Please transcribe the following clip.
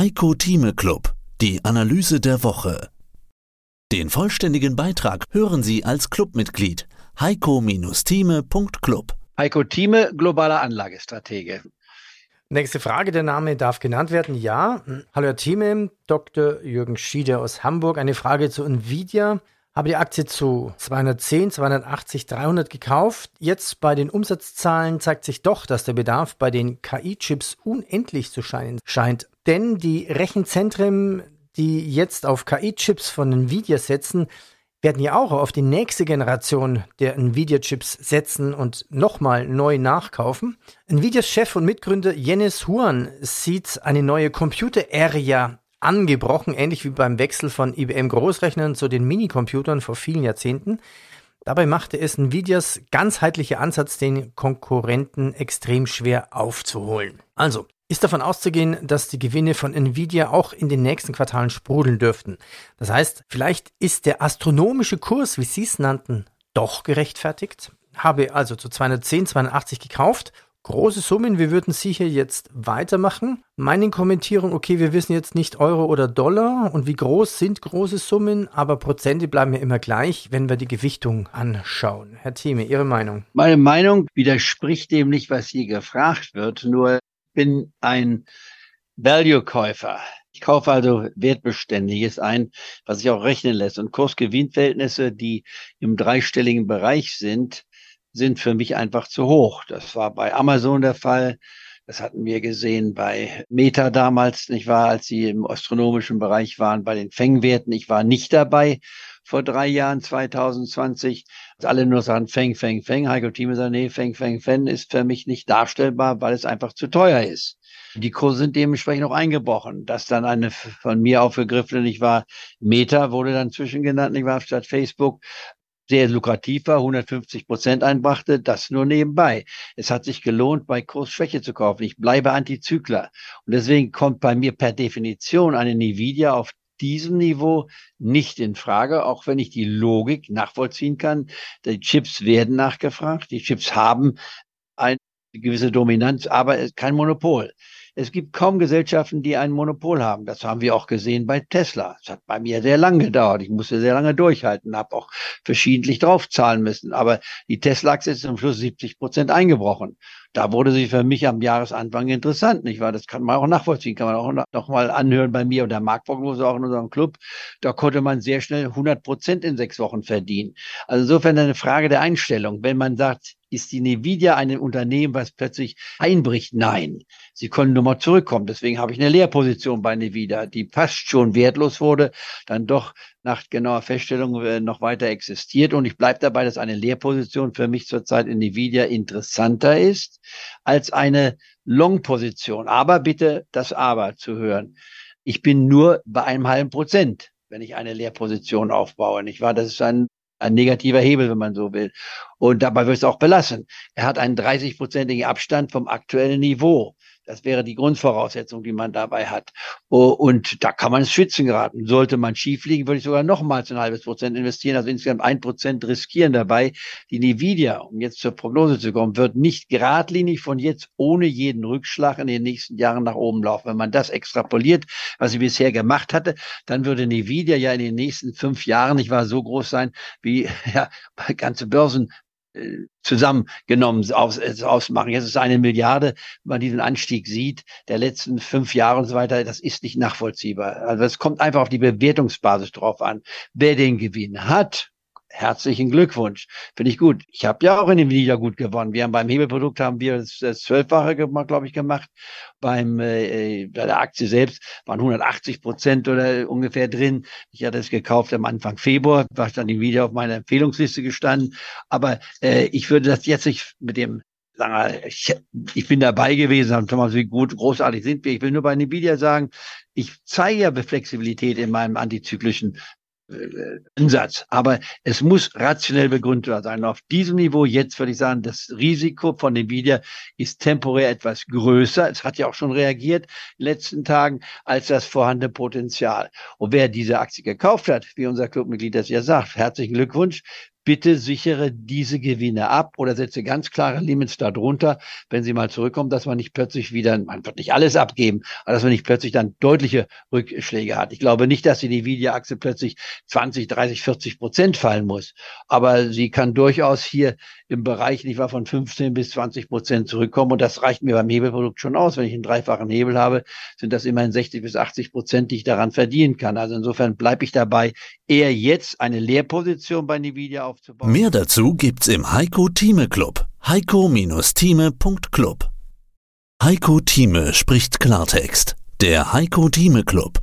Heiko Thieme Club, die Analyse der Woche. Den vollständigen Beitrag hören Sie als Clubmitglied heiko-thieme.club. Heiko Thieme, globaler Anlagestratege. Nächste Frage, der Name darf genannt werden. Ja. Hallo Herr Thieme, Dr. Jürgen Schieder aus Hamburg. Eine Frage zu Nvidia. Habe die Aktie zu 210, 280, 300 gekauft. Jetzt bei den Umsatzzahlen zeigt sich doch, dass der Bedarf bei den KI-Chips unendlich zu scheinen scheint. Denn die Rechenzentren die jetzt auf KI-Chips von Nvidia setzen, werden ja auch auf die nächste Generation der Nvidia-Chips setzen und nochmal neu nachkaufen. Nvidias Chef und Mitgründer Jennis Huan sieht eine neue Computer-Area angebrochen, ähnlich wie beim Wechsel von IBM Großrechnern zu den Minicomputern vor vielen Jahrzehnten. Dabei machte es Nvidias ganzheitlicher Ansatz, den Konkurrenten extrem schwer aufzuholen. Also, ist davon auszugehen, dass die Gewinne von Nvidia auch in den nächsten Quartalen sprudeln dürften. Das heißt, vielleicht ist der astronomische Kurs, wie Sie es nannten, doch gerechtfertigt. Habe also zu 210, 280 gekauft. Große Summen, wie würden Sie hier jetzt weitermachen? Meine Kommentierung, okay, wir wissen jetzt nicht Euro oder Dollar und wie groß sind große Summen, aber Prozente bleiben ja immer gleich, wenn wir die Gewichtung anschauen. Herr Thieme, Ihre Meinung? Meine Meinung widerspricht dem nicht, was hier gefragt wird, nur bin ein Value-Käufer. Ich kaufe also Wertbeständiges ein, was sich auch rechnen lässt. Und Kurs-Gewinn-Verhältnisse, die im dreistelligen Bereich sind, sind für mich einfach zu hoch. Das war bei Amazon der Fall. Das hatten wir gesehen bei Meta damals, nicht wahr, als sie im astronomischen Bereich waren, bei den Fengwerten. Ich war nicht dabei vor drei Jahren, 2020. Alle nur sagen, Feng, Feng, Feng. Heiko Thieme sagt, nee, Feng, Feng, Feng ist für mich nicht darstellbar, weil es einfach zu teuer ist. Die Kurse sind dementsprechend auch eingebrochen. Das dann eine von mir aufgegriffene, nicht wahr, Meta wurde dann zwischengenannt, nicht wahr, statt Facebook sehr lukrativ war, 150 Prozent einbrachte, das nur nebenbei. Es hat sich gelohnt, bei Kursschwäche zu kaufen. Ich bleibe Antizykler. Und deswegen kommt bei mir per Definition eine Nvidia auf diesem Niveau nicht in Frage, auch wenn ich die Logik nachvollziehen kann. Die Chips werden nachgefragt, die Chips haben eine gewisse Dominanz, aber kein Monopol. Es gibt kaum Gesellschaften, die ein Monopol haben. Das haben wir auch gesehen bei Tesla. Es hat bei mir sehr lange gedauert. Ich musste sehr lange durchhalten, habe auch verschiedentlich draufzahlen müssen. Aber die Tesla-Aktie ist zum Schluss 70 Prozent eingebrochen. Da wurde sie für mich am Jahresanfang interessant, nicht wahr? Das kann man auch nachvollziehen, kann man auch noch, noch mal anhören bei mir und der Marktprognose auch in unserem Club. Da konnte man sehr schnell 100 Prozent in sechs Wochen verdienen. Also insofern eine Frage der Einstellung. Wenn man sagt, ist die Nvidia ein Unternehmen, was plötzlich einbricht? Nein. Sie können nur mal zurückkommen. Deswegen habe ich eine Leerposition bei Nvidia, die fast schon wertlos wurde, dann doch nach genauer Feststellung äh, noch weiter existiert. Und ich bleibe dabei, dass eine Leerposition für mich zurzeit in Nvidia interessanter ist als eine Long-Position. Aber bitte das Aber zu hören. Ich bin nur bei einem halben Prozent, wenn ich eine Leerposition aufbaue. Nicht wahr? Das ist ein ein negativer Hebel, wenn man so will. Und dabei wird es auch belassen. Er hat einen 30-prozentigen Abstand vom aktuellen Niveau. Das wäre die Grundvoraussetzung, die man dabei hat. Oh, und da kann man ins Schwitzen geraten. Sollte man schief liegen, würde ich sogar nochmals ein halbes Prozent investieren, also insgesamt ein Prozent riskieren dabei. Die Nvidia, um jetzt zur Prognose zu kommen, wird nicht geradlinig von jetzt ohne jeden Rückschlag in den nächsten Jahren nach oben laufen. Wenn man das extrapoliert, was sie bisher gemacht hatte, dann würde Nvidia ja in den nächsten fünf Jahren nicht wahr so groß sein wie ja, ganze Börsen zusammengenommen aus, äh, ausmachen. Jetzt ist eine Milliarde, wenn man diesen Anstieg sieht, der letzten fünf Jahre und so weiter, das ist nicht nachvollziehbar. Also es kommt einfach auf die Bewertungsbasis drauf an. Wer den Gewinn hat, herzlichen Glückwunsch. Finde ich gut. Ich habe ja auch in dem Liga gut gewonnen. Wir haben beim Hebelprodukt haben wir das, Zwölffache, glaube ich, gemacht. Beim äh, bei der Aktie selbst waren 180 Prozent oder ungefähr drin. Ich hatte es gekauft am Anfang Februar, war dann wieder auf meiner Empfehlungsliste gestanden. Aber äh, ich würde das jetzt nicht mit dem ich, ich bin dabei gewesen, Thomas, wie gut, großartig sind wir. Ich will nur bei Nvidia sagen, ich zeige ja Flexibilität in meinem antizyklischen Ansatz. Aber es muss rationell begründet sein. Auf diesem Niveau jetzt würde ich sagen, das Risiko von Nvidia ist temporär etwas größer. Es hat ja auch schon reagiert in den letzten Tagen als das vorhandene Potenzial. Und wer diese Aktie gekauft hat, wie unser Clubmitglied das ja sagt, herzlichen Glückwunsch. Bitte sichere diese Gewinne ab oder setze ganz klare Limits darunter, wenn sie mal zurückkommen, dass man nicht plötzlich wieder, man wird nicht alles abgeben, aber dass man nicht plötzlich dann deutliche Rückschläge hat. Ich glaube nicht, dass die Nvidia-Aktie plötzlich 20, 30, 40 Prozent fallen muss, aber sie kann durchaus hier im Bereich, nicht wahr, von 15 bis 20 Prozent zurückkommen und das reicht mir beim Hebelprodukt schon aus. Wenn ich einen dreifachen Hebel habe, sind das immerhin 60 bis 80 Prozent, die ich daran verdienen kann. Also insofern bleibe ich dabei, eher jetzt eine Leerposition bei Nvidia aufzubauen. Mehr dazu gibt's im Heiko Thieme Club. Heiko-Thieme.club Heiko Thieme spricht Klartext. Der Heiko Thieme Club.